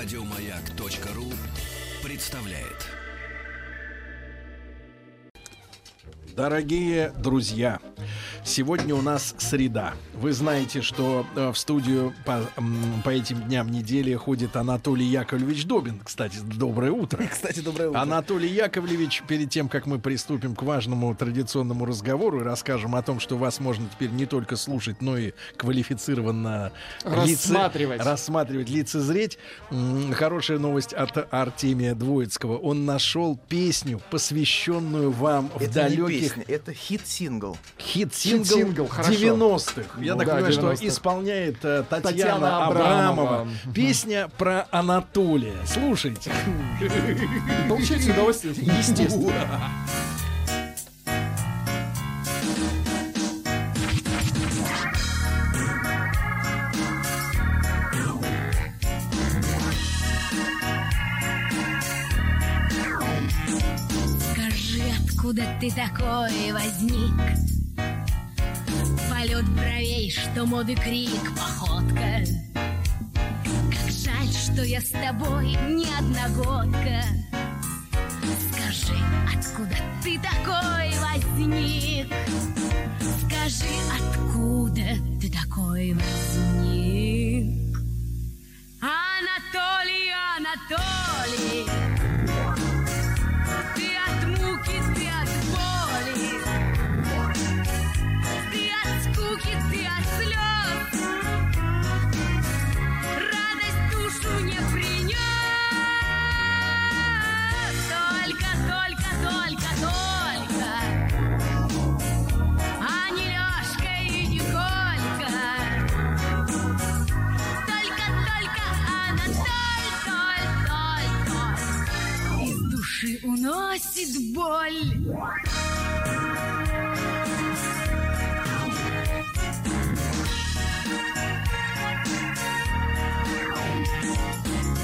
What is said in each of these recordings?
Радиомаяк.ру представляет. Дорогие друзья, сегодня у нас среда. Вы знаете, что э, в студию по, по этим дням недели ходит Анатолий Яковлевич Добин. Кстати, доброе утро. Кстати, доброе утро. Анатолий Яковлевич, перед тем, как мы приступим к важному традиционному разговору и расскажем о том, что вас можно теперь не только слушать, но и квалифицированно лице- Рассматривать. рассматривать, лицезреть. Хорошая новость от Артемия Троицкого. Он нашел песню, посвященную вам в это далеких не песня, это хит-сингл. хит-сингл Хит-сингл, хорошо. 90-х. Я Ну так да, понимаю, что 90-х. исполняет э, Татьяна, Татьяна Абрамова. Абрамова. Песня про Анатолия. Слушайте. Получайте удовольствие, естественно. Скажи, откуда ты такой возник? Полет бровей, что моды крик, походка. Как жаль, что я с тобой не одногодка. Скажи, откуда ты такой возник? Скажи, откуда ты такой возник? Уносит боль.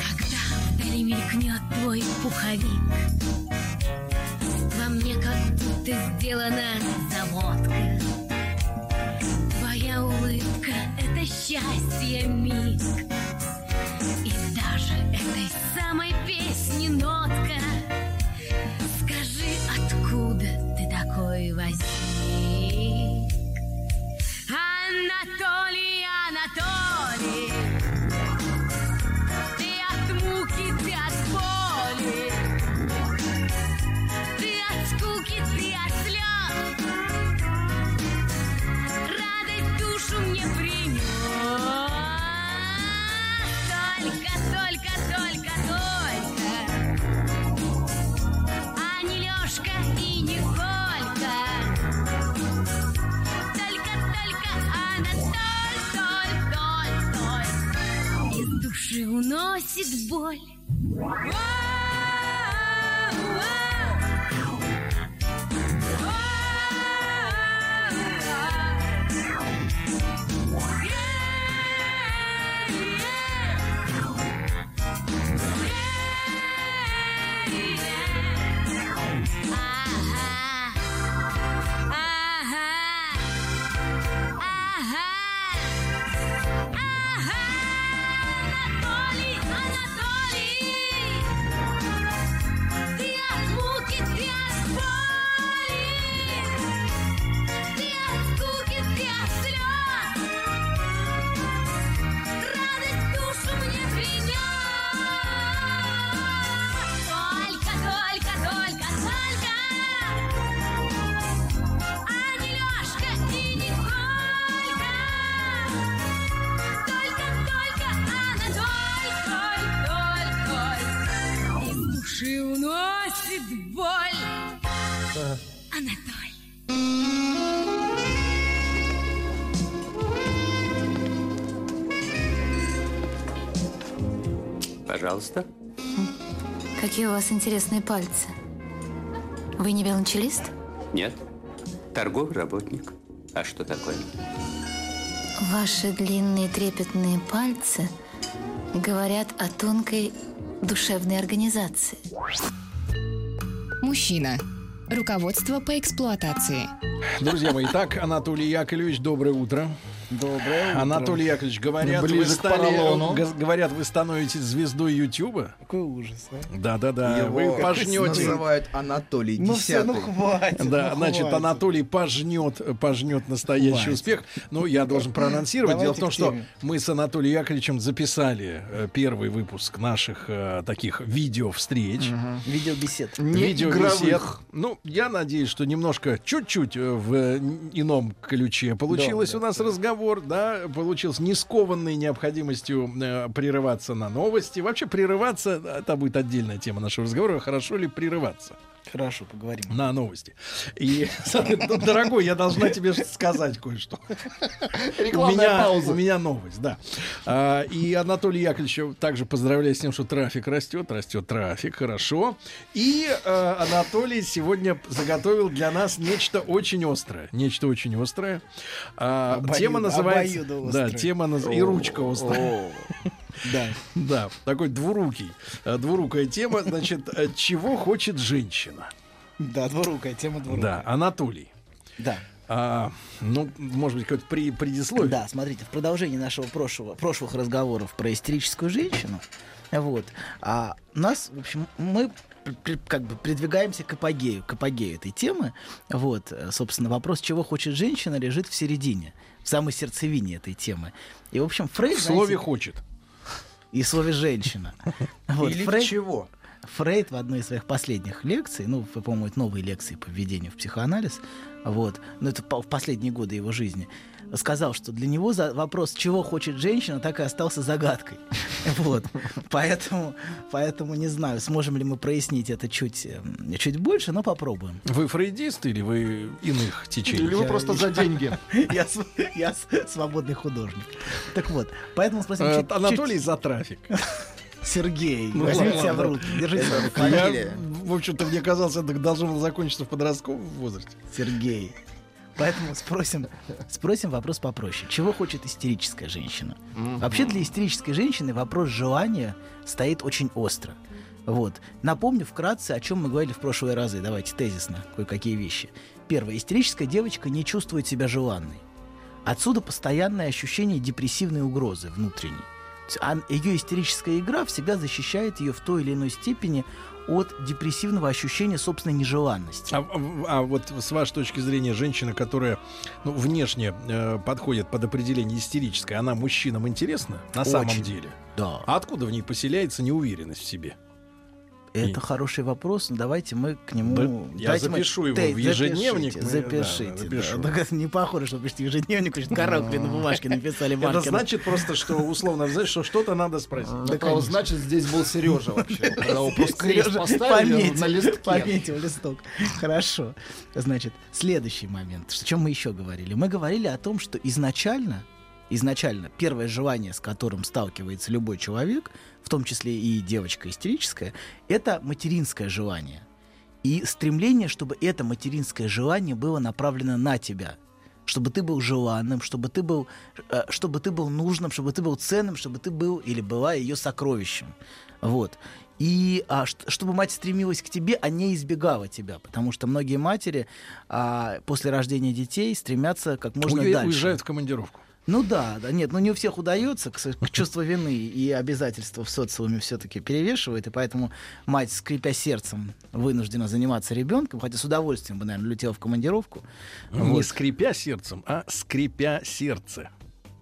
Когда вдали мелькнет твой пуховик, Во мне как будто сделана заводка. Твоя улыбка — это счастье миг. И даже этой самой песни нотка. Пожалуйста. Какие у вас интересные пальцы. Вы не велончелист? Нет. Торговый работник. А что такое? Ваши длинные трепетные пальцы говорят о тонкой душевной организации. Мужчина. Руководство по эксплуатации. Друзья мои, итак, Анатолий Яковлевич, доброе утро. Доброе утро. Анатолий Яковлевич, говорят, вы Ближе стали, говорят, вы становитесь звездой Ютуба. Какой ужас, а? Да-да-да, Его вы пожнете. называют Анатолий Ну все, ну хватит. Да, ну, значит, хватит. Анатолий пожнет, пожнет настоящий Хватит. успех. Ну, я должен проанонсировать. Давайте Дело в том, что мы с Анатолием Яковлевичем записали э, первый выпуск наших э, таких видео-встреч. Видеобесед. Не Видеобесед. Ну, я надеюсь, что немножко, чуть-чуть э, в ином ключе получилось Да, у нас разговор, да, получился не скованный необходимостью э, прерываться на новости. Вообще прерываться, это будет отдельная тема нашего разговора, хорошо ли прерываться Хорошо, поговорим. на новости. И, дорогой, я должна тебе сказать кое-что. У Рекламная меня, пауза. у меня новость, да. А, и Анатолий Яковлевич также поздравляю с тем, что трафик растет, растет трафик, хорошо. И э, Анатолий сегодня заготовил для нас нечто очень острое, нечто очень острое. А, Обоюдо- тема называется, да, тема наз- и ручка острая. Да. Да, такой двурукий, э, двурукая тема. Значит, э, чего хочет женщина? Да, двурукая, тема двурукая. Да, Анатолий. Да. А, ну, может быть, какое-то при, предисловие. Да, смотрите, в продолжении нашего прошлого, прошлых разговоров про истерическую женщину, вот, а нас, в общем, мы как бы придвигаемся к апогею, к апогею этой темы. Вот, э, собственно, вопрос, чего хочет женщина, лежит в середине, в самой сердцевине этой темы. И, в общем, Фрейд... В слове знаете, хочет. И слове «женщина». Вот, Или Фрейд- чего? Фрейд в одной из своих последних лекций, ну, вы, по-моему, это новые лекции по введению в психоанализ, вот, но это по- в последние годы его жизни, сказал, что для него за вопрос, чего хочет женщина, так и остался загадкой. Вот. Поэтому, поэтому не знаю, сможем ли мы прояснить это чуть, эм, чуть больше, но попробуем. Вы фрейдист или вы иных течений? Или вы просто за деньги. Я, я свободный художник. Так вот, поэтому спросим Э, чуть- Анатолий чуть- за трафик. Сергей, Ну, возьмите себя в руки, держите себя в Фамилия. в общем-то, мне казалось, это должно было закончиться в подростковом возрасте. Сергей. Поэтому спросим, спросим вопрос попроще. Чего хочет истерическая женщина? Вообще для истерической женщины вопрос желания стоит очень остро. Вот. Напомню вкратце, о чем мы говорили в прошлые разы. Давайте тезисно кое-какие вещи. Первое. Истерическая девочка не чувствует себя желанной. Отсюда постоянное ощущение депрессивной угрозы внутренней. Ее истерическая игра всегда защищает ее в той или иной степени от депрессивного ощущения собственной нежеланности. А, а вот с вашей точки зрения, женщина, которая ну, внешне э, подходит под определение истерической, она мужчинам интересна на самом Очень. деле? Да. А откуда в ней поселяется неуверенность в себе? Это хороший вопрос, но давайте мы к нему... Да, я давайте мы- запишу его Тей, в ежедневник, Запишите, мы- запишите. да, да. запишу. Так это не похоже, что пишете ежедневник, что коробкой на бумажке написали Это маркером. значит просто, что условно, знаешь, что что-то надо спросить. Это вот значит, здесь был Сережа вообще. Когда его просто крест Сережа поставили пометил, на листке. Пометил листок. Хорошо. Значит, следующий момент. О чем мы еще говорили? Мы говорили о том, что изначально, изначально первое желание, с которым сталкивается любой человек, в том числе и девочка истерическая, это материнское желание. И стремление, чтобы это материнское желание было направлено на тебя. Чтобы ты был желанным, чтобы ты был, э, чтобы ты был нужным, чтобы ты был ценным, чтобы ты был или была ее сокровищем. Вот. И а, чтобы мать стремилась к тебе, а не избегала тебя. Потому что многие матери а, после рождения детей стремятся как можно Уе- дальше. Уезжают в командировку. Ну да, да, нет, ну не у всех удается, к, к чувство вины и обязательства в социуме все-таки перевешивает, и поэтому мать, скрипя сердцем, вынуждена заниматься ребенком, хотя с удовольствием бы, наверное, летела в командировку. Не Вот. скрипя сердцем, а скрипя сердце.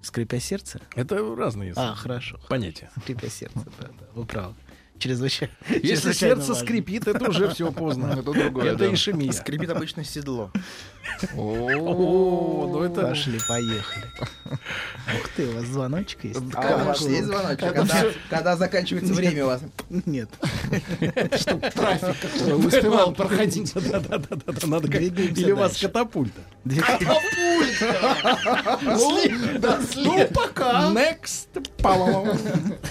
Скрипя сердце? Это разные А, хорошо. понятия. Скрипя сердце, да, да, вы правы. Чрезвычайно. Если сердце важно. скрипит, это уже все поздно. Это другое, Это да. ишемия. Скрипит обычно седло. О, ну это... Пошли, поехали. Ух ты, у вас звоночек есть? А у вас есть звоночек? Когда, заканчивается время у вас? Нет. Трафик как-то успевал проходить. Да-да-да, надо как... Или у вас дальше. катапульта. Ну, пока. Next.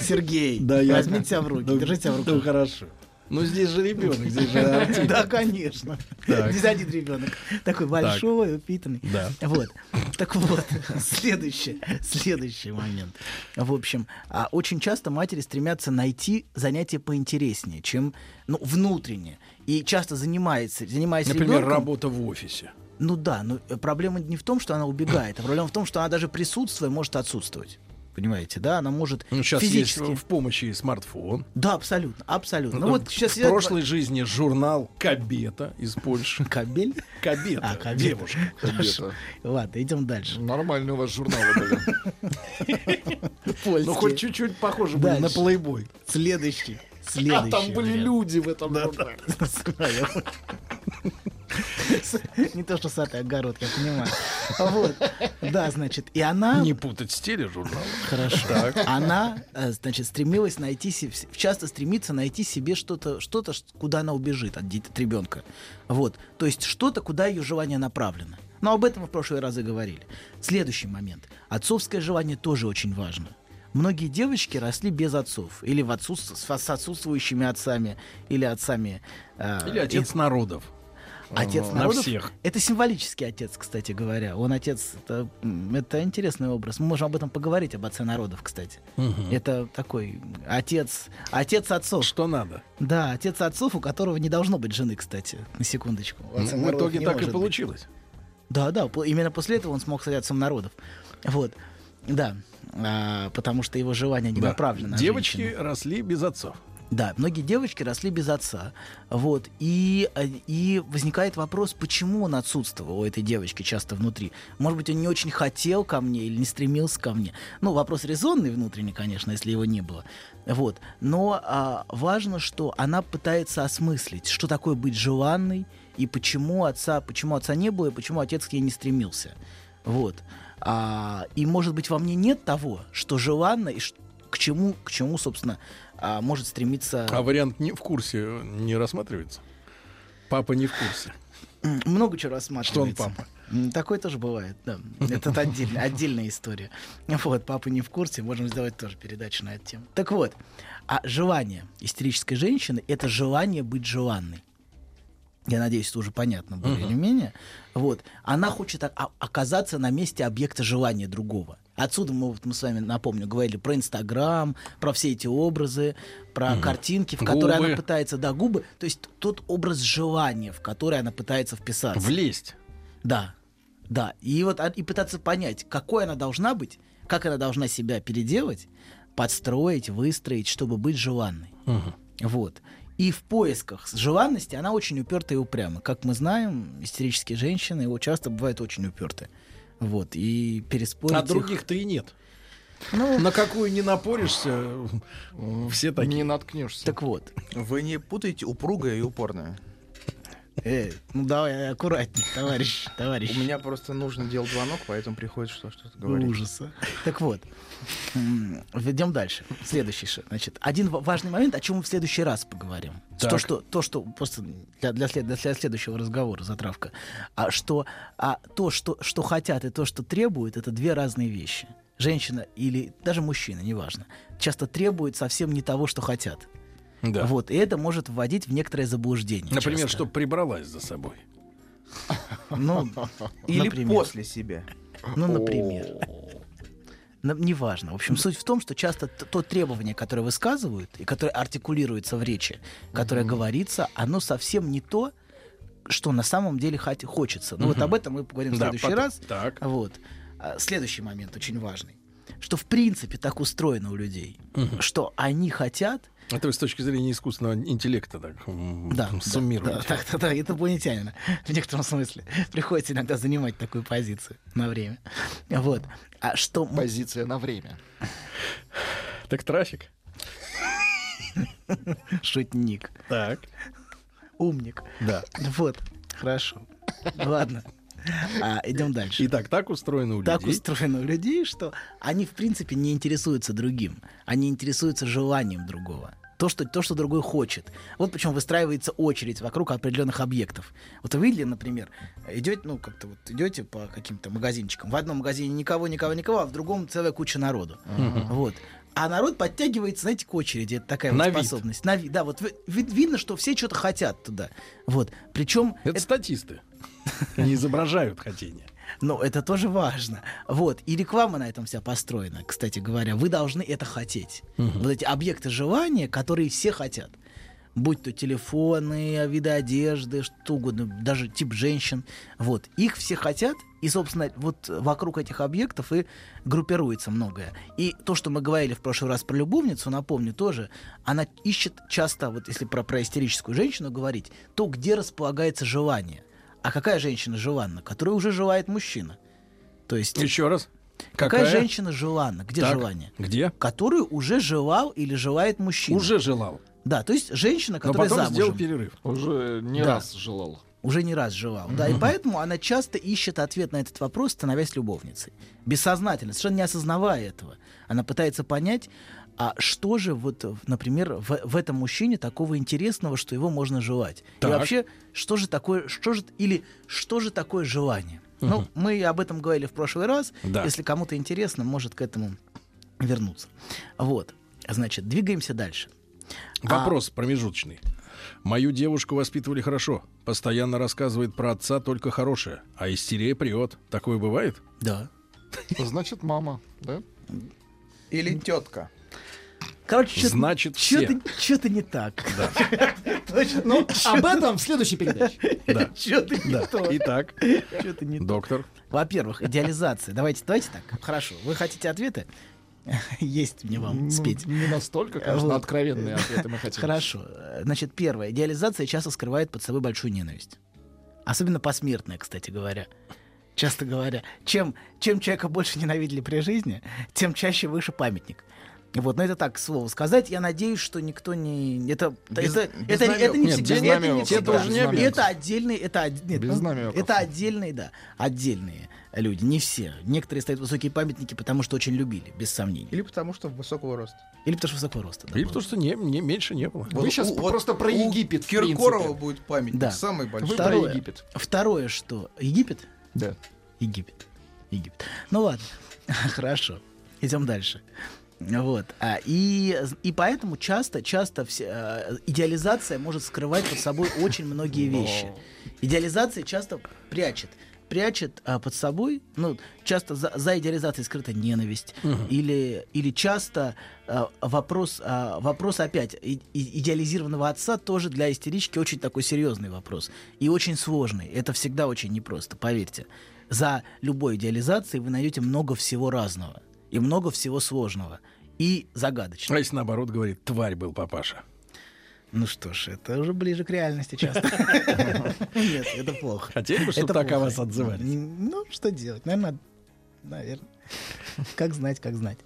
Сергей, возьмите себя в руки, Ну, держите в Ну, руках. хорошо. Ну, здесь же ребенок, здесь же артист. Да, конечно. Так. Здесь один ребенок. Такой большой, упитанный. Да. Вот. Так вот, следующий, следующий момент. В общем, а, очень часто матери стремятся найти занятие поинтереснее, чем ну, внутреннее. И часто занимается, занимаясь Например, ребенком, работа в офисе. Ну да, но э, проблема не в том, что она убегает, а проблема в том, что она даже присутствуя может отсутствовать. Понимаете, да? Она может Ну, сейчас физически... есть в помощи смартфон. Да, абсолютно, абсолютно. Ну, Ну, вот сейчас в я- прошлой жизни журнал Кабета из Польши. Кабель? Кабета, А, кабель. девушка. Хорошо. Ладно, идем дальше. Нормальные у вас журналы были. Польский. Ну, хоть чуть-чуть похоже было на плейбой. Следующий. А Следующий. там были люди в этом журнале. Не то, что сад и огород, я понимаю. Вот. Да, значит, и она... Не путать с тележурналом. Хорошо. Она, э, значит, стремилась найти себе, часто стремится найти себе что-то, что-то, куда она убежит от, от ребенка. Вот. То есть что-то, куда ее желание направлено. Но об этом мы в прошлые разы говорили. Следующий момент. Отцовское желание тоже очень важно. Многие девочки росли без отцов. Или в отсутств- с отсутствующими отцами. Или отцами... э, Или отец народов. Отец На народов. всех. Это символический отец, кстати говоря. Он отец. Это, это интересный образ. Мы можем об этом поговорить, об отце народов, кстати. Это такой отец, отец отцов. Что надо? Да, отец отцов, у которого не должно быть жены, кстати. На секундочку. Ну, в итоге так и может быть. получилось. Да, да. Именно после этого он смог стать отцом народов. Вот. Да. А, потому что его желание не Да. направлено на Девочки женщину. росли без отцов. Да, многие девочки росли без отца. Вот. И, и возникает вопрос, почему он отсутствовал у этой девочки часто внутри. Может быть, он не очень хотел ко мне или не стремился ко мне. Ну, вопрос резонный внутренний, конечно, если его не было. Вот. Но а, важно, что она пытается осмыслить, что такое быть желанной, и почему отца, почему отца не было, и почему отец к ней не стремился. Вот. А, и, может быть, во мне нет того, что желанно, и ш- к чему, к чему, собственно, а, может стремиться... А вариант не в курсе не рассматривается? Папа не в курсе. Много чего рассматривается. Что он папа? Такое тоже бывает, да. Это отдельно- отдельная история. Вот, папа не в курсе, можем сделать тоже передачу на эту тему. Так вот, а желание истерической женщины — это желание быть желанной. Я надеюсь, это уже понятно более или менее. Вот. Она хочет оказаться на месте объекта желания другого. Отсюда мы, вот мы с вами, напомню, говорили про Инстаграм, про все эти образы, про картинки, в которые Губы. она пытается, да, губы, то есть тот образ желания, в который она пытается вписаться. Влезть. Да, да. И вот а- и пытаться понять, какой она должна быть, как она должна себя переделать, подстроить, выстроить, чтобы быть желанной. Вот. И в поисках желанности она очень упертая и упряма. Как мы знаем, истерические женщины его часто бывают очень упертые. Вот. И переспорить А их- других-то и нет. Ну, На какую не напоришься, все такие. Не наткнешься. так вот. Вы не путаете упругое и упорное. Э, ну давай аккуратнее, товарищ, товарищ. У меня просто нужно делать звонок, поэтому приходится что- что-то говорить. Ужаса. Так вот, идем дальше. Следующий шаг. Значит, один ва- важный момент, о чем мы в следующий раз поговорим. То, Так. что, то, что просто для, для, след- для следующего разговора затравка. А что, а то, что, что хотят, и то, что требуют, это две разные вещи. Женщина или даже мужчина, неважно, часто требуют совсем не того, что хотят. Да. Вот, и это может вводить в некоторое заблуждение. Например, часто. чтобы прибралась за собой. Ну, Или например. после себя. Ну, например. На- Неважно. В общем, суть в том, что часто то требование, которое высказывают и которое артикулируется в речи, которое говорится, оно совсем не то, что на самом деле хот- хочется. Ну вот об этом мы поговорим в Да, следующий потом. раз. Так. Вот. А, Следующий момент очень важный. Что в принципе так устроено у людей, что они хотят Это вы с точки зрения искусственного интеллекта так да, суммируете. Да, да, да, да, это инопланетянина. В некотором смысле. Приходится иногда занимать такую позицию на время. Вот. А что... Позиция на время. Так трафик. Шутник. Так. Умник. Да. Вот. Хорошо. Ладно. А, идем дальше. Итак, так устроено у так людей. устроено у людей, что они, в принципе, не интересуются другим. Они интересуются желанием другого. То что, то, что другой хочет. Вот почему выстраивается очередь вокруг определенных объектов. Вот вы видели, например, идете, ну, как-то вот идете по каким-то магазинчикам. В одном магазине никого, никого, никого, а в другом целая куча народу. Вот. А народ подтягивается, знаете, к очереди. Это такая На вот вид. способность. На вид. Да, вот ви- ви- видно, что все что-то хотят туда. Вот. Причем Это статисты. Не изображают хотение. Но это тоже важно. Вот. И реклама на этом вся построена, кстати говоря. Вы должны это хотеть. Вот эти объекты желания, которые все хотят. будь то телефоны, виды одежды, что угодно, даже тип женщин. Вот. Их все хотят, и, собственно, вот вокруг этих объектов и группируется многое. И то, что мы говорили в прошлый раз про любовницу, напомню тоже, она ищет часто, вот если про, про истерическую женщину говорить, то где располагается желание. А какая женщина желанна? Которая уже желает мужчина. То есть... Еще раз. Какая, женщина желанна? Где Так. желание? Где? Которую уже желал или желает мужчина. Уже желал. Да, то есть женщина, Но которая потом замужем. сделал перерыв. Уже не Да. раз желал. Уже не раз желал. Да, и поэтому она часто ищет ответ на этот вопрос, становясь любовницей. Бессознательно, совершенно не осознавая этого. Она пытается понять, а что же, вот, в- например, в, в этом мужчине такого интересного, что его можно желать? Так. И вообще, что же такое, что же, или что же такое желание? Ну, мы об этом говорили в прошлый раз. Да. Если кому-то интересно, может к этому вернуться. Вот. Значит, двигаемся дальше. Вопрос промежуточный. Мою девушку воспитывали хорошо. Постоянно рассказывает про отца только хорошее. А истерия прет. Такое бывает? Да. Значит, мама, да? Или тетка. Короче, что-то, Значит, все. что-то, не так. Точно. Ну, об этом в следующей передаче. Да. Что-то не Да. то. Итак, Что-то не то. доктор. Во-первых, идеализация. Давайте, давайте так. Хорошо. Вы хотите ответы? Есть мне вам Ну, спеть. Не настолько, конечно, Вот. откровенные ответы мы хотим. Хорошо. Значит, первое. Идеализация часто скрывает под собой большую ненависть. Особенно посмертная, кстати говоря. Часто говоря, чем, чем человека больше ненавидели при жизни, тем чаще выше памятник. Вот, но это так, к слову сказать. Я надеюсь, что никто не... Это, Без- это, без это, это не намёков. всегда. Нет, без это не всегда. да, без намёков. Это отдельные... Это, нет, Без ну, намёков. это отдельные, да. Отдельные люди. Не все. Некоторые стоят высокие памятники, потому что очень любили, без сомнений. Или потому что высокого роста. Или потому что высокого роста. да, Или было. потому что не, не- меньше не было. Вы сейчас У- вот просто про у Египет, Киркорова будет памятник. Да. Самый Вы большой. про Второе. Египет. Второе, что... Египет? Да. Египет. Египет. Ну ладно, хорошо. Идем дальше. Вот. А, и, и поэтому часто, часто все, э, идеализация может скрывать под собой очень многие вещи. Идеализация часто прячет. Прячет а, под собой, ну, часто за, за идеализацией скрыта ненависть. Или, или часто а, вопрос, а, вопрос опять и- и- идеализированного отца тоже для истерички очень такой серьезный вопрос. И очень сложный. Это всегда очень непросто, поверьте. За любой идеализацией вы найдете много всего разного. И много всего сложного. И загадочного. А если наоборот говорит, тварь был папаша. Ну что ж, это уже ближе к реальности часто. Нет, это плохо. Хотели бы, чтобы так о вас отзывались? Ну, что делать? Наверное, наверное. Как знать, как знать.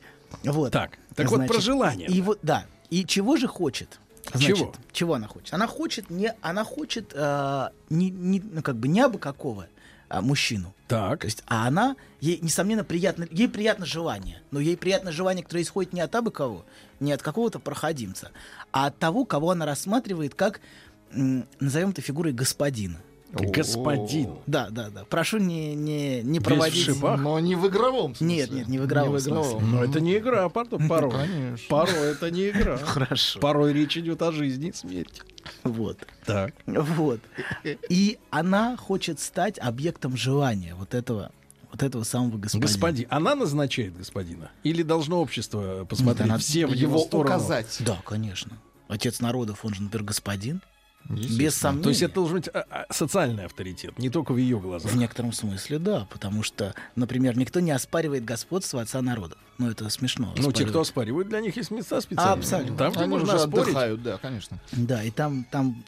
Вот. Так, так вот Значит, про желание. И вот, да. И чего же хочет? Чего? Чего она хочет? Она хочет не, она хочет а, не, не, ну как бы не абы какого а, мужчину. Так. То есть, а она, ей, несомненно, приятно, ей приятно желание. Но ей приятно желание, которое исходит не от абы кого, не от какого-то проходимца, а от того, кого она рассматривает как, назовем это фигурой господина. Господин. Да, да, да. Прошу не, не, не проводить... Но не в игровом смысле. Нет, нет, не в игровом смысле. Но это не игра, пардон, порой. конечно. Порой это не игра. Хорошо. Порой речь идет о жизни и смерти. Вот. Так. Вот. И она хочет стать объектом желания вот этого, вот этого самого господина. Господин. Она назначает господина? Или должно общество посмотреть Нет, она все в Его его сторону? указать. Да, конечно. Отец народов, он же, например, господин. Без сомнения. То есть это должен быть а, а, социальный авторитет, не только в ее глазах. В некотором смысле, да, потому что, например, никто не оспаривает господство отца народов. Ну, это смешно. Ну, те, кто оспаривают, для них есть места специальные. Абсолютно. Там, где Они можно уже спорить. отдыхают, да, конечно. Да, и там, там,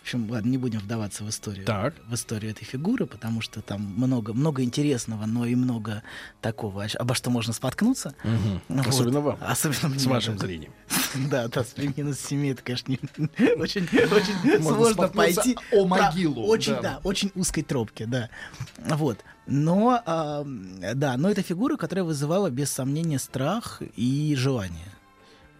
в общем, ладно, не будем вдаваться в историю. Так. В историю этой фигуры, потому что там много, много интересного, но и много такого, обо что можно споткнуться. Мгм. Вот. Особенно вам, Особенно мне, с вашим зрением. Да, да, с минус 7 это, конечно, не- очень, сложно пойти о могилу, Очень, да. да. очень узкой тропке, да. Вот. Но, да, но это фигура, которая вызывала без сомнения страх и желание.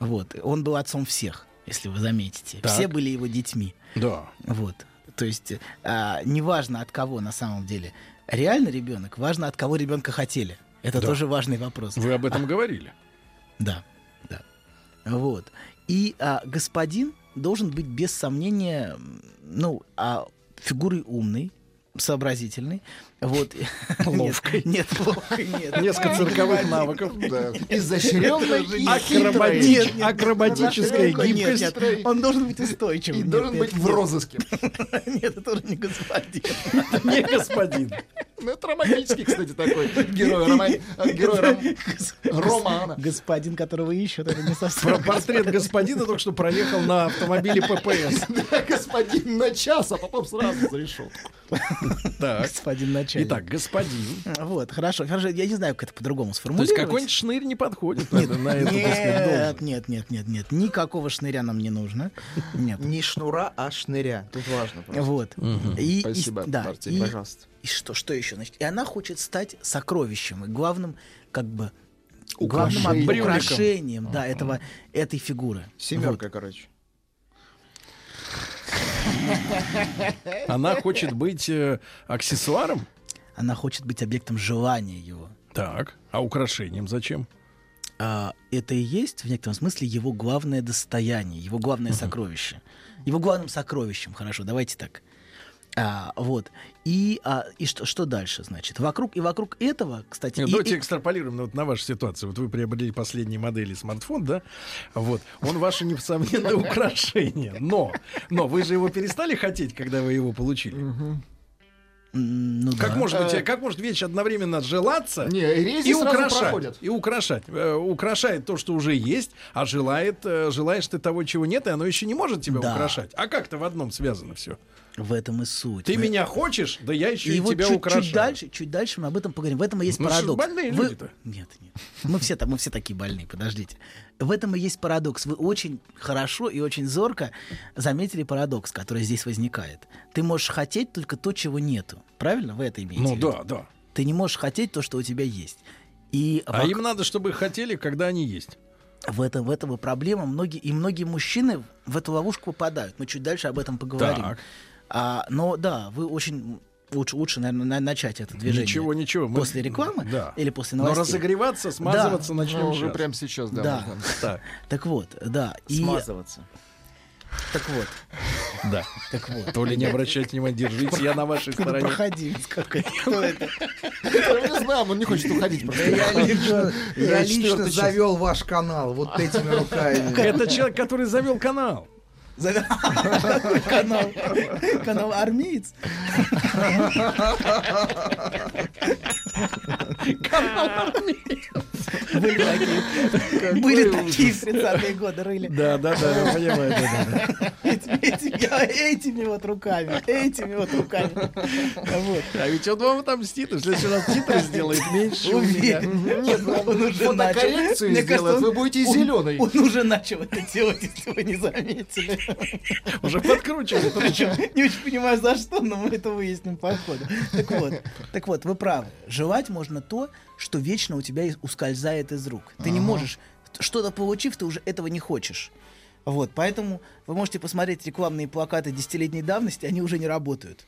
Вот. Он был отцом всех, если вы заметите. Так. Все были его детьми. Да. Вот. То есть, а, неважно от кого на самом деле реально ребенок, важно от кого ребенка хотели. Это Да. тоже важный вопрос. Вы об этом говорили. Да, да. Вот. И а, господин должен быть без сомнения, ну, а, фигурой умной, сообразительной, Вот. Ловкой. Нет, нет, ловкой нет. Несколько цирковых навыков. Да. Изощренный и Акробати- хитрый. Нет, нет, Акробатическая гибкость. Он должен быть устойчивым. И должен быть в розыске. Нет, это уже не господин. Не господин. Ну, это романтический, кстати, такой герой, э, герой ром- романа. Господин, которого ищут, это не Про совсем. портрет господина только что проехал на автомобиле ППС. Господин на час, а потом сразу за решетку. Господин начальник. Итак, господин. Вот, хорошо, хорошо. Я не знаю, как это по-другому То есть сформулировать. какой-нибудь шнырь не подходит на, на эту, Нет, нет, нет, нет, нет. Никакого шныря нам не нужно. Нет. Не шнура, а шныря. Тут важно. просто. Вот. И, и- Спасибо, да, Артемий, и- Пожалуйста. И что, что еще? Значит, и она хочет стать сокровищем и главным, как бы, главным Украшением. да, этого, этой фигуры. Семерка, короче. Она хочет быть э, аксессуаром? Она хочет быть объектом желания его. Так. А украшением зачем? А, это и есть, в некотором смысле, его главное достояние, его главное сокровище. Его главным сокровищем, хорошо, давайте так. А, вот. И, а, и что, что дальше, значит? Вокруг, и вокруг этого, кстати... Нет, и- давайте и- экстраполируем на, вот на вашу ситуацию. Вот вы приобрели последние модели смартфон, да? Вот. Он ваше несомненное украшение. Но, но вы же его перестали хотеть, когда вы его получили. Ну Как да. может быть, как может вещь одновременно желаться Не, и украшать? проходят. И украшать. Э, украшает то, что уже есть, а желает, э, желаешь ты того, чего нет, и оно еще не может тебя Да. украшать. А как-то в одном связано все. В этом и суть. Ты Мы- меня хочешь, да я еще и, И вот тебя чуть, украшаю. чуть дальше, чуть дальше мы об этом поговорим. В этом и есть Ну, парадокс. больные Вы- люди-то? Нет, нет. Мы все, мы все такие больные, подождите. В этом и есть парадокс. Вы очень хорошо и очень зорко заметили парадокс, который здесь возникает. Ты можешь хотеть только то, чего нету. Правильно? Вы это имеете Ну в виду? да, да. Ты не можешь хотеть то, что у тебя есть. И А вок- им надо, чтобы хотели, когда они есть. в этом, в этом и проблема. Многие, и многие мужчины в эту ловушку попадают. Мы чуть дальше об этом поговорим. Так. А, но да, вы очень лучше, лучше наверное, начать это движение. Ничего, ничего. мы- После рекламы Да. или после Но новостей? разогреваться, смазываться начнем Ну, уже прямо сейчас, да. Да. можно. Так, Так вот, да. И, Смазываться. так вот, да. так вот. То ли не обращайте внимания, держите, я на вашей стороне. проходи, сколько кто это? Я не знаю, он не хочет уходить. Я лично, завел ваш канал вот этими руками. Это человек, который завел канал. Какой канал? Канал армеец? Были такие. Были такие в 30-е годы рыли. Да, да, да, я понимаю. да, да, да. Этими, вот руками. Этими вот руками. Вот. А ведь он вам отомстит, в следующий раз титры сделает меньше у меня. Уверен. Нет, ну, Он уже начал. Мне сделает, кажется, вы будете зеленый. Он уже начал это делать, если вы не заметили. Уже подкручивает. Причем не очень понимаю, за что, но мы это выясним по ходу. Так вот, так вот, вы правы. Желать можно то, что вечно у тебя ускользает из рук. Ты не можешь, что-то получив, ты уже этого не хочешь. Вот, поэтому вы можете посмотреть рекламные плакаты десятилетней давности, они уже не работают.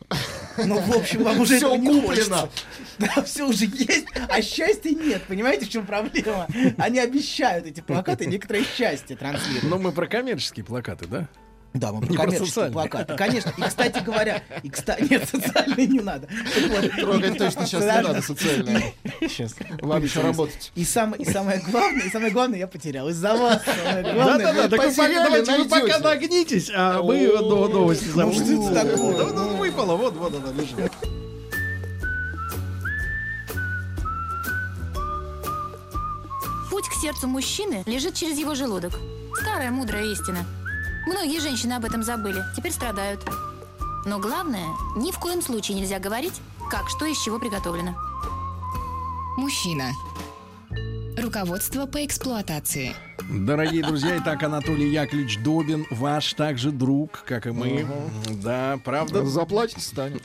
Ну, в общем, вам уже этого не куплено. Да, все уже есть, а счастья нет. Понимаете, в чем проблема? Они обещают эти плакаты некоторое счастье транслируют. Ну, мы про коммерческие плакаты, да? Да, мы про Не коммерческие социальные. плакаты. Конечно. И, кстати говоря, и, кстати, нет, социальные не надо. Трогать точно сейчас не надо социальное. Сейчас. Вам еще работать. И, сам, и самое главное, и самое главное, я потерял. Из-за вас. Да-да-да, так вы пока, потеряли, давайте вы пока найдете. нагнитесь, а мы до новости Ну, что запустим. это такое? Да, выпало, вот, вот она лежит. Путь к сердцу мужчины лежит через его желудок. Старая мудрая истина. Многие женщины об этом забыли, теперь страдают. Но главное, ни в коем случае нельзя говорить, как что из чего приготовлено. Мужчина. Руководство по эксплуатации. Дорогие друзья, итак, Анатолий Яковлевич Добин, ваш также друг, как и мы. Да, правда? Заплатить станет.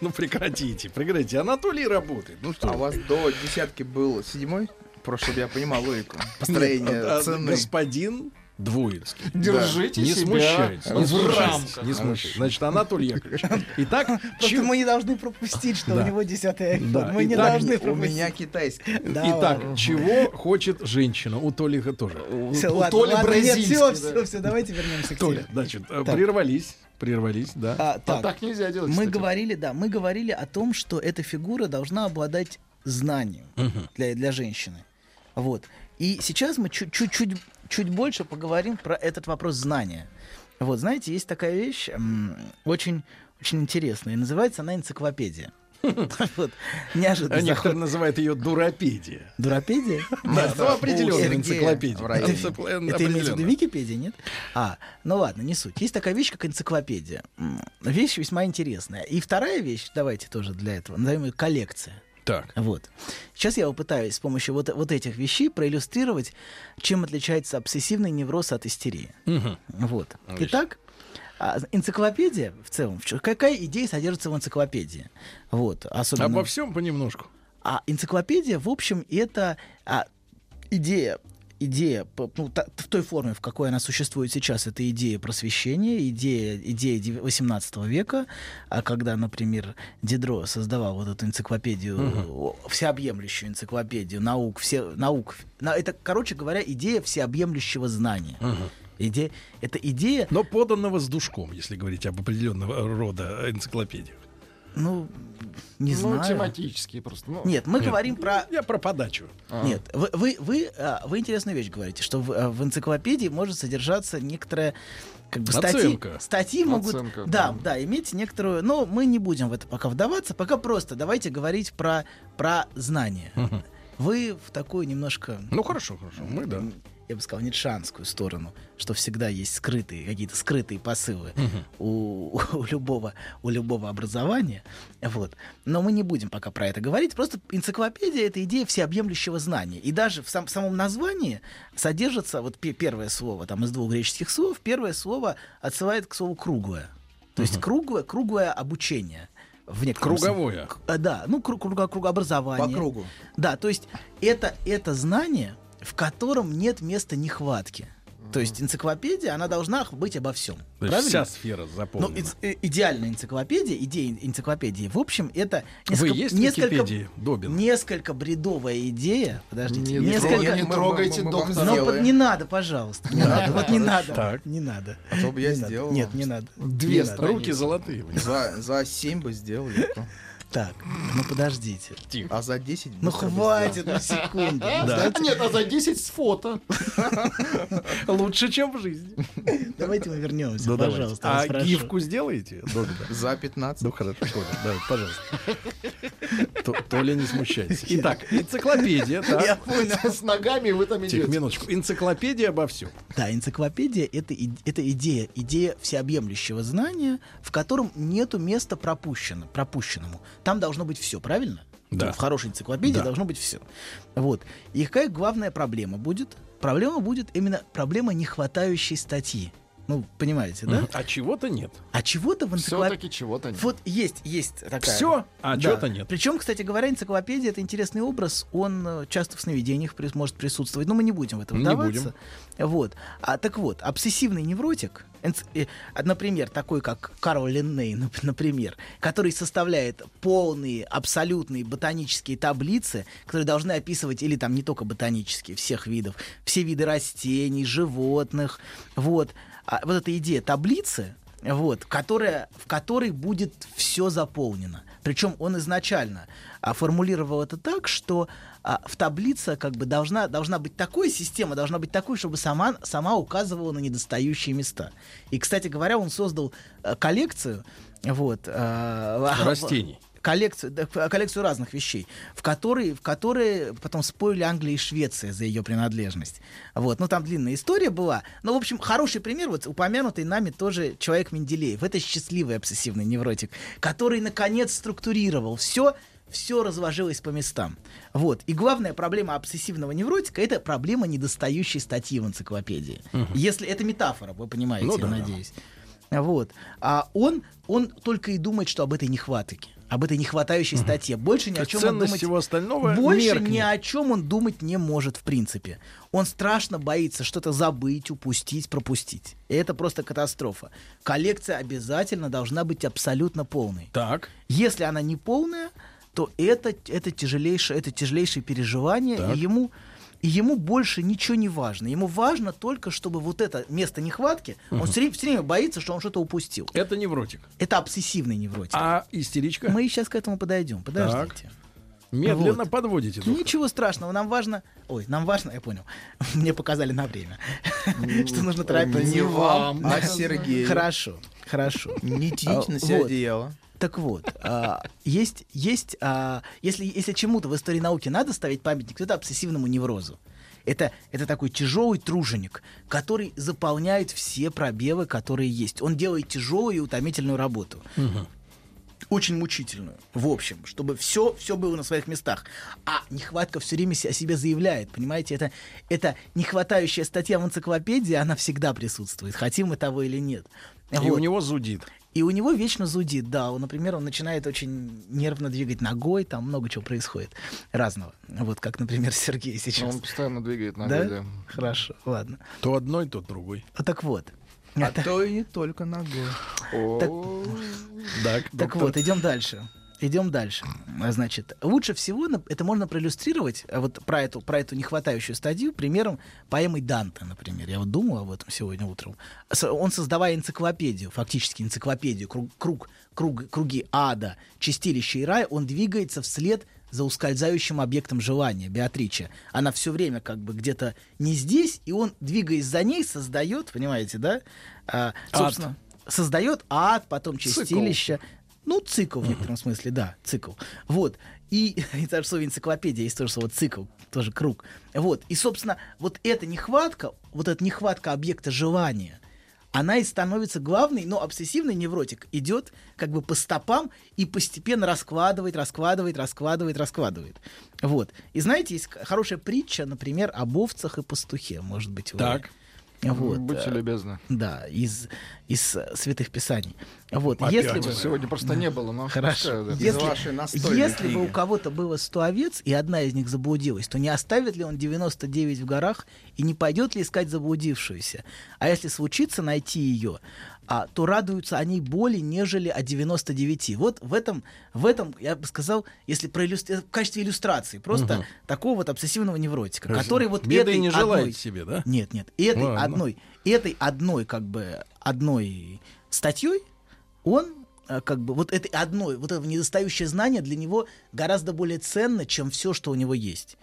Ну прекратите, прекратите. Анатолий работает. Ну что? А у вас до десятки был седьмой? Просто чтобы я понимал логику. Построение А, а, цены. Господин Двоинский. Держите Не себя смущайтесь, не рамках. не смущайтесь. Значит, Анатолий Яковлевич. Итак, Просто чё- мы не должны пропустить, что Да. у него десятый iPhone. Да, Мы не итак, должны У пропустить. меня китайский. Да, Итак, ладно. чего хочет женщина? У Толика тоже. Всё, у ладно, Толи ладно, нет, бразильский, все, да. все, все, давайте вернемся к Толя, тебе. значит, Так. прервались. прервались, да. А, А так, так нельзя делать, мы кстати. говорили, да, мы говорили о том, что эта фигура должна обладать знанием для, для женщины. Вот. И сейчас мы чуть-чуть чуть больше поговорим про этот вопрос знания. Вот, знаете, есть такая вещь очень, очень интересная, и называется она энциклопедия. Вот, неожиданно. А некоторые заход- называют ее дуропедия. Дуропедия? Да, ну, энциклопедия. Это имеется в виду. Википедия, нет? А, ну ладно, не суть. Есть такая вещь, как энциклопедия. Вещь весьма интересная. И вторая вещь, давайте тоже для этого, назовем ее коллекция. Так. Вот. Сейчас я попытаюсь с помощью вот, вот этих вещей проиллюстрировать, чем отличается обсессивный невроз от истерии. Мгм. Вот. Отлично. Итак, а, энциклопедия в целом, какая идея содержится в энциклопедии? Вот, особенно... Обо всем понемножку. А энциклопедия, в общем, это а, идея, идея ну, та- в той форме, в какой она существует сейчас, это идея просвещения, идея, идея дев- 18 века, а когда, например, Дидро создавал вот эту энциклопедию, о, всеобъемлющую энциклопедию наук, все, наук, на- это, короче говоря, идея всеобъемлющего знания. Идея, это идея, Но поданного с душком, если говорить об определенного рода энциклопедиях. Ну, не Ну, знаю. тематические просто. ну. Нет, мы Нет. говорим про Я про подачу. А. Нет, вы, вы, вы, а, вы интересную вещь говорите, что в, а, в энциклопедии может содержаться некоторая как бы статьи, Наценка. статьи могут, Наценка, да, да. да, иметь некоторую, но мы не будем в это пока вдаваться, пока просто давайте говорить про про знания. Вы в такую немножко, Ну хорошо, хорошо. Мы да. Я бы сказал, нитшанскую сторону, что всегда есть скрытые какие-то скрытые посылы у, у любого у любого образования, вот. Но мы не будем пока про это говорить. Просто энциклопедия это идея всеобъемлющего знания, и даже в сам- самом названии содержится вот пе- первое слово там из двух греческих слов. Первое слово отсылает к слову круглое, то есть круглое круглое обучение. В некотором Круговое. к- э, Да, ну круг, круга- кругообразование. По кругу. Да, то есть это, это знание, в котором нет места нехватки. То есть энциклопедия, она должна быть обо всем. То есть правильно? вся сфера Ну, заполнена. иц- э, идеальная энциклопедия, идея энциклопедии, в общем, это Вы есть Википедии, Добин? несколько бредовая идея. Подождите, Не, не несколько. не Мы- трогайте доктора. Но под- не надо, пожалуйста. Не надо. Вот не надо. Не надо. А то бы я сделал. Нет, не надо. Две. Руки золотые. За, 7 бы сделал легко. Так, ну подождите. А за 10 Ну хватит на секунду. Да. Нет, а за 10 с фото. Лучше, чем в жизни. Давайте мы вернемся, Ну, давайте. пожалуйста. вас А гифку сделаете. За 15. Ну хорошо, давай, пожалуйста. То- Толя, не смущайся. Итак, энциклопедия, Я понял. С ногами вы там Тихо, идете. минуточку. Энциклопедия обо всем. Да, энциклопедия это, идея, идея всеобъемлющего знания, в котором нету места пропущенному. Там должно быть все, правильно? Да. Ну, В хорошей энциклопедии Да. должно быть все. Вот. И какая главная проблема будет? Проблема будет именно проблема нехватающей статьи. Ну, понимаете, да? А чего-то нет. А чего-то в энциклопедии... Все-таки чего-то нет. Вот есть, есть такая. Все, а Да. чего-то нет. Причем, кстати говоря, энциклопедия это интересный образ. Он э, часто в сновидениях прис- может присутствовать. Но мы не будем в это Не вдаваться. Вот. А так вот, обсессивный невротик, например, такой как Карл Линней, нап- например, который составляет полные, абсолютные ботанические таблицы, которые должны описывать или там не только ботанические, всех видов, все виды растений, животных. Вот. А вот эта идея таблицы, вот, которая, в которой будет все заполнено. Причем он изначально а, формулировал это так, что а, в таблице как бы должна, должна быть такой, система должна быть такой, чтобы сама, сама указывала на недостающие места. И, кстати говоря, он создал э, коллекцию вот, э, Растений. Коллекцию, да, коллекцию разных вещей, в которые, в которые потом спорили Англия и Швеция за ее принадлежность. Вот, ну там длинная история была. Но, в общем, хороший пример, вот упомянутый нами тоже человек Менделеев. Это счастливый обсессивный невротик, который, наконец, структурировал все, все разложилось по местам. Вот. И главная проблема обсессивного невротика это проблема недостающей статьи в энциклопедии. Если это метафора, вы понимаете, Ну я да, да. надеюсь. Вот. А он, он только и думает, что об этой нехватке, об этой нехватающей статье. Больше ни о чем он думать... всего остального Больше меркнет. ни о чем он думать не может, в принципе. Он страшно боится что-то забыть, упустить, пропустить. И это просто катастрофа. Коллекция обязательно должна быть абсолютно полной. Так. Если она не полная, то это, это, тяжелейшее, это тяжелейшее переживание, Так. и ему, И ему больше ничего не важно. Ему важно только, чтобы вот это место нехватки, он все время, все время боится, что он что-то упустил. Это невротик. Это обсессивный невротик. А истеричка? Мы сейчас к этому подойдем. Подождите. Медленно Вот. подводите. доктор. Ничего страшного, нам важно... Ой, нам важно, я понял. Мне показали на время, что нужно торопиться. Не вам, а Сергею. Хорошо, хорошо. Не тяните на себя одеяло. Так вот, а, есть, есть, а, если, если чему-то в истории науки надо ставить памятник, то это обсессивному неврозу. Это, это такой тяжелый труженик, который заполняет все пробелы, которые есть. Он делает тяжелую и утомительную работу. Очень мучительную, в общем, чтобы все, все было на своих местах. А нехватка все время о себе заявляет, понимаете? Это, это нехватающая статья в энциклопедии, она всегда присутствует, хотим мы того или нет. И Вот. у него зудит. И у него вечно зудит, да. Он, например, он начинает очень нервно двигать ногой, там много чего происходит разного. Вот как, например, Сергей сейчас. Он постоянно двигает да? ногой, да. Хорошо, ладно. То одной, то другой. А так вот. А Это- то и не только ногой. Так, Так вот, идем дальше. Идем дальше. Значит, лучше всего это можно проиллюстрировать а, вот про эту, про эту нехватающую стадию примером поэмы Данте, например. Я вот думал об этом сегодня утром. Он, создавая энциклопедию, фактически энциклопедию, круг, круг, круг- круги ада, чистилища и рая, он двигается вслед за ускользающим объектом желания, Беатриче. Она все время как бы где-то не здесь, и он, двигаясь за ней, создает, понимаете, да? А, собственно, создает ад, потом чистилище. Ну, цикл в некотором смысле, да, цикл. Вот. И, и даже в слове энциклопедия есть тоже слово цикл, тоже круг. Вот. И, собственно, вот эта нехватка, вот эта нехватка объекта желания, она и становится главной, но обсессивный невротик идет как бы по стопам и постепенно раскладывает, раскладывает, раскладывает, раскладывает. Вот. И знаете, есть хорошая притча, например, об овцах и пастухе, может быть, вы... Так. Вот. Будьте э, любезны. Да, из, из святых писаний. Вот, Опять если бы... Сегодня просто не было, но Хорошо. да. Если, если бы у кого-то было 100 овец, и одна из них заблудилась, то не оставит ли он 99 в горах и не пойдет ли искать заблудившуюся? А если случится найти ее, а, то радуются они более, нежели о 99. Вот в этом, в этом я бы сказал, если про иллюстр- в качестве иллюстрации, просто такого вот обсессивного невротика, который вот Беды этой не желает одной- себе, да? нет, нет. Этой Ладно. одной, этой одной, как бы, одной статьей он э, как бы вот этой одной, вот это недостающее знание для него гораздо более ценно, чем все, что у него есть.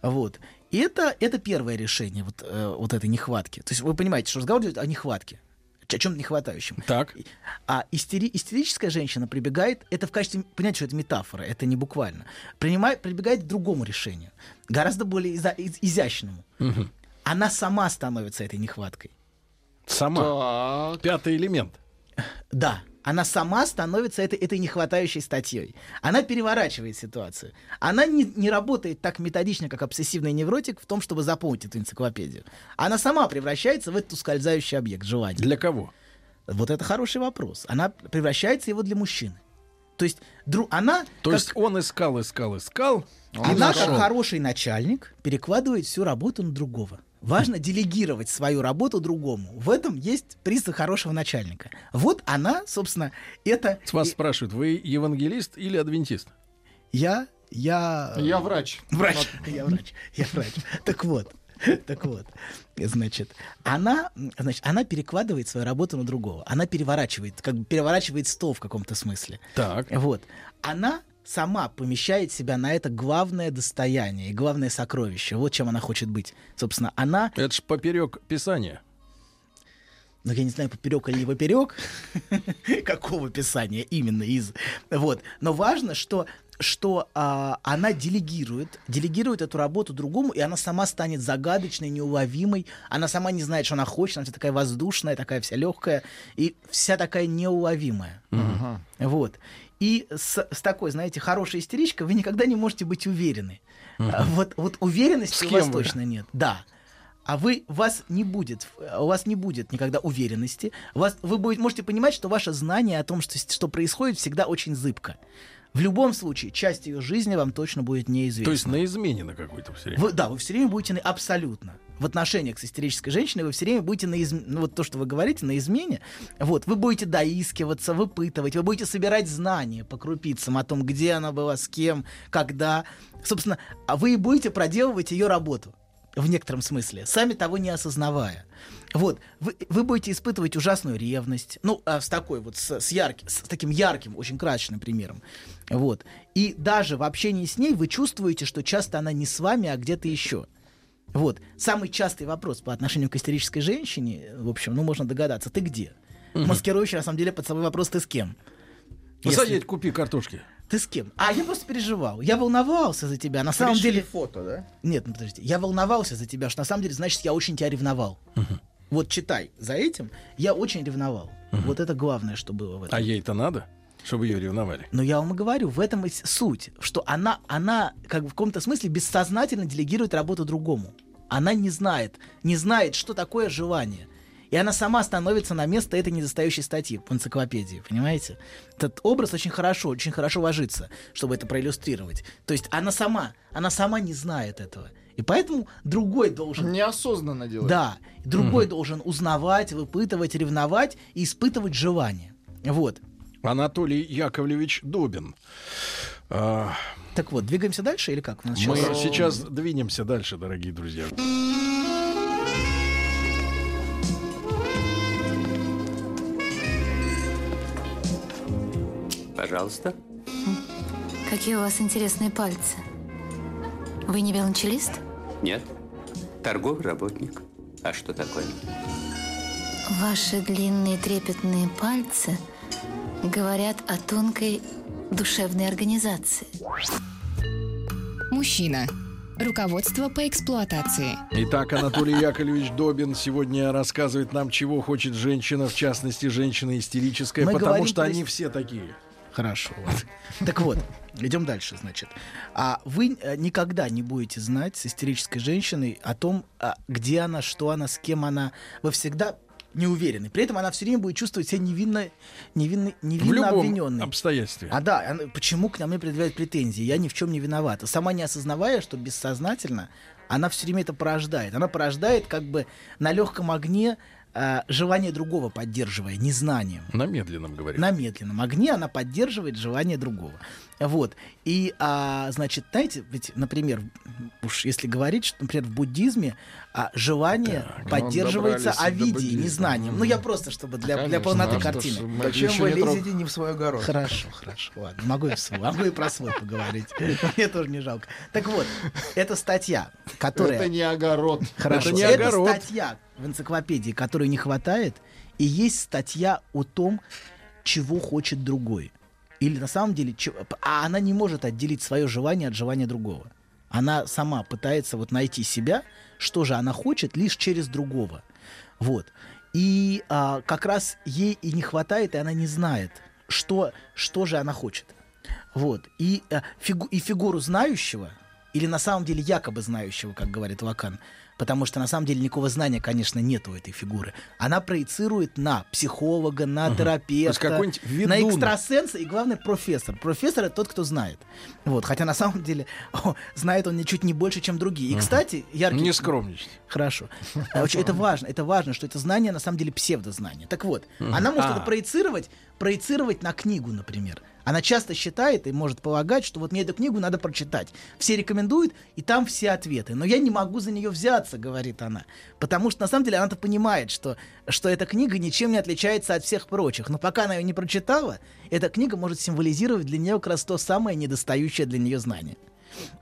Вот. И это, это первое решение вот, э, вот этой нехватки. То есть вы понимаете, что разговор идет о нехватке. О чем-то нехватающем. Так. А истери- истерическая женщина прибегает, это в качестве, понимаете, что это метафора, это не буквально, принимает, прибегает к другому решению, гораздо более иза- из- изящному. Она сама становится этой нехваткой. Сама. Пятый элемент. Да, она сама становится этой, этой нехватающей статьей. Она переворачивает ситуацию. Она не, не работает так методично, как обсессивный невротик, в том, чтобы заполнить эту энциклопедию. Она сама превращается в этот ускользающий объект желания. Для кого? Вот это хороший вопрос. Она превращается его для мужчины. То есть дру- она, То как, есть он искал, искал, искал. она нашел. как хороший начальник перекладывает всю работу на другого. Важно делегировать свою работу другому. В этом есть признак хорошего начальника. Вот она, собственно, это... С вас и- спрашивают, вы евангелист или адвентист? Я, я... Я врач. Врач. Я врач. Я врач. Так вот. Так вот, значит, она, значит, она перекладывает свою работу на другого. Она переворачивает, как бы переворачивает стол в каком-то смысле. Так. Вот. Она сама помещает себя на это главное достояние и главное сокровище. Вот чем она хочет быть. Собственно, она, Это ж поперек писания. ну я не знаю, поперек или не поперек, какого писания именно из. Вот. Но важно, что что а, она делегирует, делегирует эту работу другому, и она сама станет загадочной, неуловимой. Она сама не знает, что она хочет, она вся такая воздушная, такая вся легкая и вся такая неуловимая. Вот. И с, с такой, знаете, хорошей истеричкой вы никогда не можете быть уверены. А Вот, вот уверенности у вас вы? точно нет. Да. А вы, у вас не будет, у вас не будет никогда уверенности. Вас, вы будете, можете понимать, что ваше знание о том, что, что происходит, всегда очень зыбко. В любом случае, часть ее жизни вам точно будет неизвестна. То есть на измене на какой-то все время. Вы, да, вы все время будете на, абсолютно в отношениях с истерической женщиной, вы все время будете на изм- ну, вот то, что вы говорите, на измене. Вот, вы будете доискиваться, выпытывать, вы будете собирать знания по крупицам о том, где она была, с кем, когда. Собственно, а вы и будете проделывать ее работу. в некотором смысле, сами того не осознавая. Вот, вы, вы будете испытывать ужасную ревность, ну, а с такой вот, с, с, ярким, с таким ярким, очень красочным примером. Вот. И даже в общении с ней вы чувствуете, что часто она не с вами, а где-то еще. Вот. Самый частый вопрос по отношению к истерической женщине, в общем, ну, можно догадаться, ты где? Маскирующий, на самом деле, под собой вопрос, ты с кем? Если- Посадить, купи картошки. Ты с кем? А я просто переживал. Я волновался за тебя. На самом Пришли деле... фото, да? Нет, ну подождите. Я волновался за тебя, что на самом деле, значит, я очень тебя ревновал. Вот читай, за этим я очень ревновал. Вот это главное, что было в этом. А ей-то надо, чтобы ее ревновали. Но я вам и говорю, в этом и суть, что она, она как бы в каком-то смысле бессознательно делегирует работу другому. Она не знает, не знает, что такое желание. И она сама становится на место этой недостающей статьи в энциклопедии, понимаете? Этот образ очень хорошо, очень хорошо ложится, чтобы это проиллюстрировать. То есть она сама, она сама не знает этого. И поэтому другой должен Неосознанно делает. да, другой должен узнавать, выпытывать, ревновать и испытывать желание. Вот. Анатолий Яковлевич Добин. А, Так вот, двигаемся дальше или как? У нас Мы сейчас- сейчас двинемся дальше, дорогие друзья. Пожалуйста. Какие у вас интересные пальцы. Вы не велончелист? Нет. Торговый работник. А что такое? Ваши длинные трепетные пальцы говорят о тонкой душевной организации. Мужчина. Руководство по эксплуатации. Итак, Анатолий Яковлевич Добин сегодня рассказывает нам, чего хочет женщина, в частности, женщина истерическая, Мы потому говорим что про они все такие. Хорошо. Так вот, идем дальше, значит. А вы э, никогда не будете знать с истерической женщиной о том, а, где она, что она, с кем она. Вы всегда не уверены. При этом она все время будет чувствовать себя невинно, невинно, В невинно любом обвиненной. обстоятельстве. А да, она- почему к нам предъявляют претензии? Я ни в чем не виновата. Сама не осознавая, что бессознательно, она все время это порождает. Она порождает как бы на легком огне а, желание другого поддерживая, незнанием. На медленном, говорит. На медленном огне она поддерживает желание другого. Вот. И, а, значит, знаете, ведь, например, уж если говорить, что, например, в буддизме а, желание ну, поддерживается добрались до незнанием. Ну, я просто, чтобы для, для Конечно, полноты а что картины. мы Зачем вы не трог- лезете не в свой огород? Хорошо, хорошо. Ладно, могу и, в свой, могу и про свой поговорить. Мне тоже не жалко. Так вот, это статья, которая... Это не огород. Хорошо. Это не Это огород. статья в энциклопедии, которой не хватает, и есть статья о том, чего хочет другой. Или на самом деле, а она не может отделить свое желание от желания другого. Она сама пытается вот найти себя, что же она хочет, лишь через другого. Вот. И а, как раз ей и не хватает, и она не знает, что, что же она хочет. Вот. И, а, фигу- и фигуру знающего, или на самом деле якобы знающего, как говорит Лакан, потому что на самом деле никакого знания, конечно, нет у этой фигуры. Она проецирует на психолога, на есть терапевта, на экстрасенса и, главное, профессор. Профессор — это тот, кто знает. Вот. Хотя на самом деле о, знает он ничуть не больше, чем другие. И, кстати, яркий... Не скромничать. Хорошо. Это важно, это важно, что это знание на самом деле псевдознание. Так вот, она может А. это проецировать, проецировать на книгу, например. Она часто считает и может полагать, что вот мне эту книгу надо прочитать. Все рекомендуют, и там все ответы. Но я не могу за нее взяться, говорит она. Потому что на самом деле она-то понимает, что, что эта книга ничем не отличается от всех прочих. Но пока она ее не прочитала, эта книга может символизировать для нее как раз то самое недостающее для нее знание.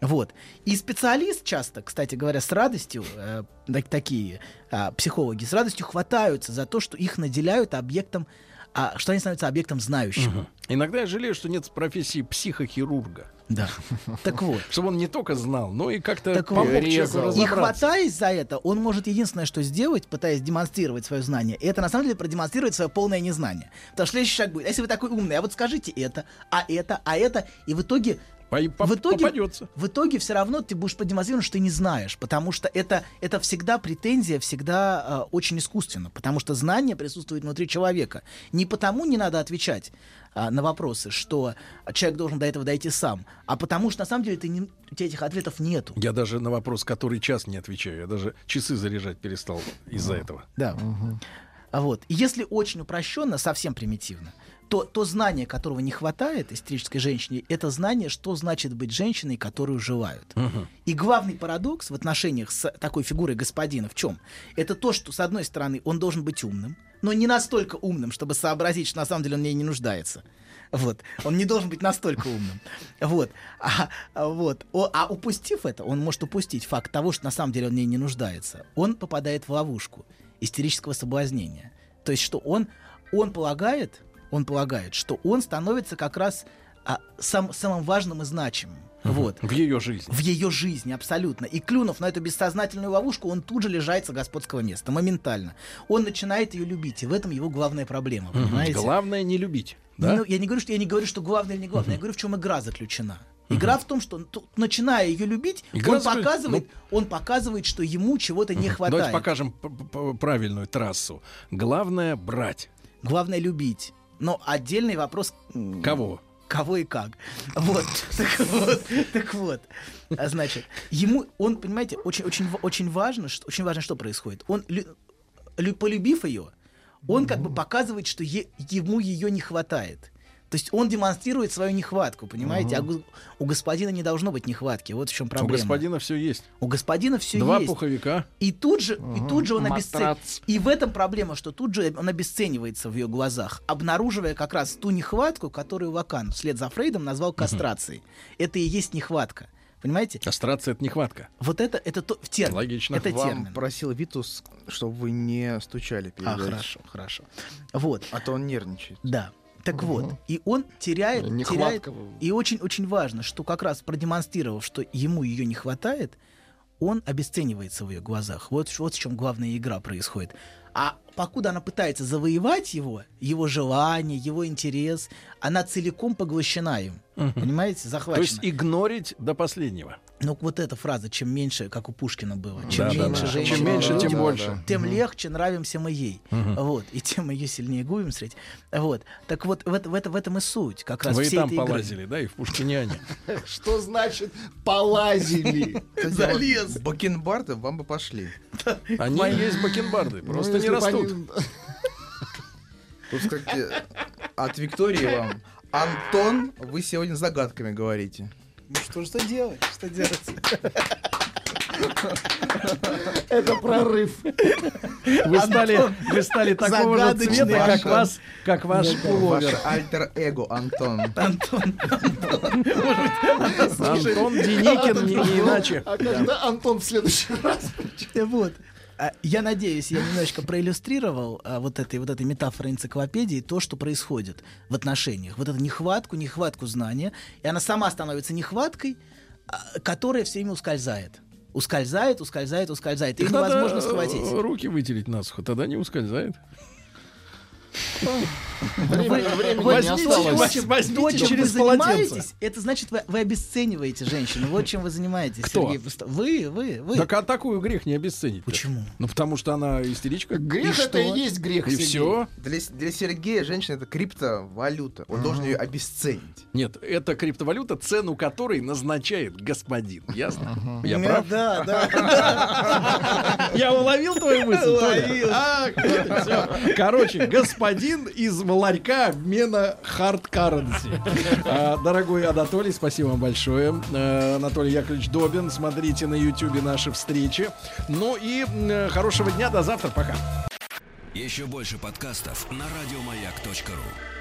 Вот. И специалист часто, кстати говоря, с радостью, э, так- такие а, психологи, с радостью хватаются за то, что их наделяют объектом, а, что они становятся объектом знающим. Иногда я жалею, что нет профессии психохирурга. Да. Так вот. Чтобы он не только знал, но и как-то Так помог вот. человеку. И хватаясь за это, он может единственное, что сделать, пытаясь демонстрировать свое знание, это на самом деле продемонстрировать свое полное незнание. Потому что следующий шаг будет, а если вы такой умный, а вот скажите это, а это, а это, и в итоге По- по- в итоге, попадется. в итоге все равно ты будешь продемонстрировать, что ты не знаешь, потому что это, это всегда претензия, всегда э, очень искусственно, потому что знание присутствует внутри человека. Не потому не надо отвечать а, на вопросы, что человек должен до этого дойти сам, а потому что на самом деле ты не, у тебя этих ответов нету. Я даже на вопрос, который час не отвечаю. Я даже часы заряжать перестал из-за этого. Да. А вот. И если очень упрощенно, совсем примитивно, то, то знание, которого не хватает истерической женщине, это знание, что значит быть женщиной, которую желают. И главный парадокс в отношениях с такой фигурой господина в чем? Это то, что, с одной стороны, он должен быть умным, но не настолько умным, чтобы сообразить, что на самом деле он в ней не нуждается. Вот. Он не должен быть настолько умным. Вот. А, а вот. О- а упустив это, он может упустить факт того, что на самом деле он в ней не нуждается. Он попадает в ловушку истерического соблазнения. То есть, что он, он полагает, он полагает, что он становится как раз а, сам- самым важным и значимым. Вот. В ее жизни. В ее жизни, абсолютно. И клюнув на эту бессознательную ловушку, он тут же лишается господского места, моментально. Он начинает ее любить, и в этом его главная проблема, понимаете? Главное не любить. Да? Ну, я не говорю, что я не говорю, что главное или не главное. Я говорю, в чем игра заключена. Игра в том, что начиная ее любить, Игра он показывает, он показывает, что ему чего-то не хватает. Давайте покажем правильную трассу. Главное брать. Главное любить. Но отдельный вопрос. Кого? Кого и как. Вот. Так вот. Так вот. А, Значит, ему, он, понимаете, очень, очень, очень важно, что, очень важно, что происходит. Он, лю- лю- полюбив ее, он как бы показывает, что е- ему ее не хватает. То есть он демонстрирует свою нехватку, понимаете? А гу- у господина не должно быть нехватки. Вот в чем У проблема. господина все есть. У господина все Два есть. пуховика. И тут же, и тут же он обесценивает. Матрац. И в этом проблема, что тут же он обесценивается в ее глазах, обнаруживая как раз ту нехватку, которую Вакан вслед за Фрейдом назвал кастрацией. Это и есть нехватка. Понимаете? Кастрация это нехватка. Вот это, это то, в термин. Логично. Это Вам термин. просил Витус, чтобы вы не стучали перед А, хорошо, хорошо. Вот, А то он нервничает. да. Так вот, и он теряет, теряет, Нехватка. и очень-очень важно, что как раз продемонстрировав, что ему ее не хватает, он обесценивается в ее глазах. Вот, вот в чем главная игра происходит. А покуда она пытается завоевать его, его желание, его интерес, она целиком поглощена им. Понимаете? То Захвачена. есть игнорить до последнего. Ну, вот эта фраза, чем меньше, как у Пушкина было, чем Да, меньше да. женщин, Чем меньше, тем тем, больше. тем легче нравимся мы ей. Вот. И тем мы ее сильнее губим встретить. Вот. Так вот, в, в, в этом и суть. Как раз Вы и там этой игры. полазили, да, и в Пушкиняне. Что значит полазили? Залез. Бакенбарды вам бы пошли. Они есть бакенбарды, просто Ну, не если б растут. Тут, кстати, от Виктории вам. Антон, вы сегодня загадками говорите. Ну что, что делать? Что делать? Это прорыв. Вы стали, вы стали такого же цвета, как вас, как ваш пуловер. альтер-эго, Антон. Антон. Антон Деникин, не, не иначе. А когда Антон в следующий раз? Вот. А, Я надеюсь, я немножечко проиллюстрировал а, вот этой вот этой метафорой энциклопедии то, что происходит в отношениях. Вот эту нехватку, нехватку знания, и она сама становится нехваткой, а, которая все время ускользает. Ускользает, ускользает, ускользает. Их невозможно э, схватить. Руки вытереть насухо, тогда не ускользает. Возьмите, через вы полотенце. занимаетесь, это значит, вы, вы обесцениваете женщину. Вот чем вы занимаетесь, Кто? Сергей. Вы, вы, вы. Так а такую грех не обесценить. Почему? Ну потому что она истеричка. Грех И это и что? есть грех. И Сергей. все. Для, для Сергея женщина это криптовалюта. Он должен ее обесценить. Нет, это криптовалюта, цену которой назначает господин. Ясно? Я прав? Да, да. Я уловил твою мысль? Уловил. А, и. Короче, господин из ларька обмена hard currency. А, Дорогой Анатолий, спасибо вам большое. Э, Анатолий Яковлевич Добин. Смотрите на YouTube наши встречи. Ну и э, хорошего дня. До завтра. Пока. Еще больше подкастов на радиомаяк.ру.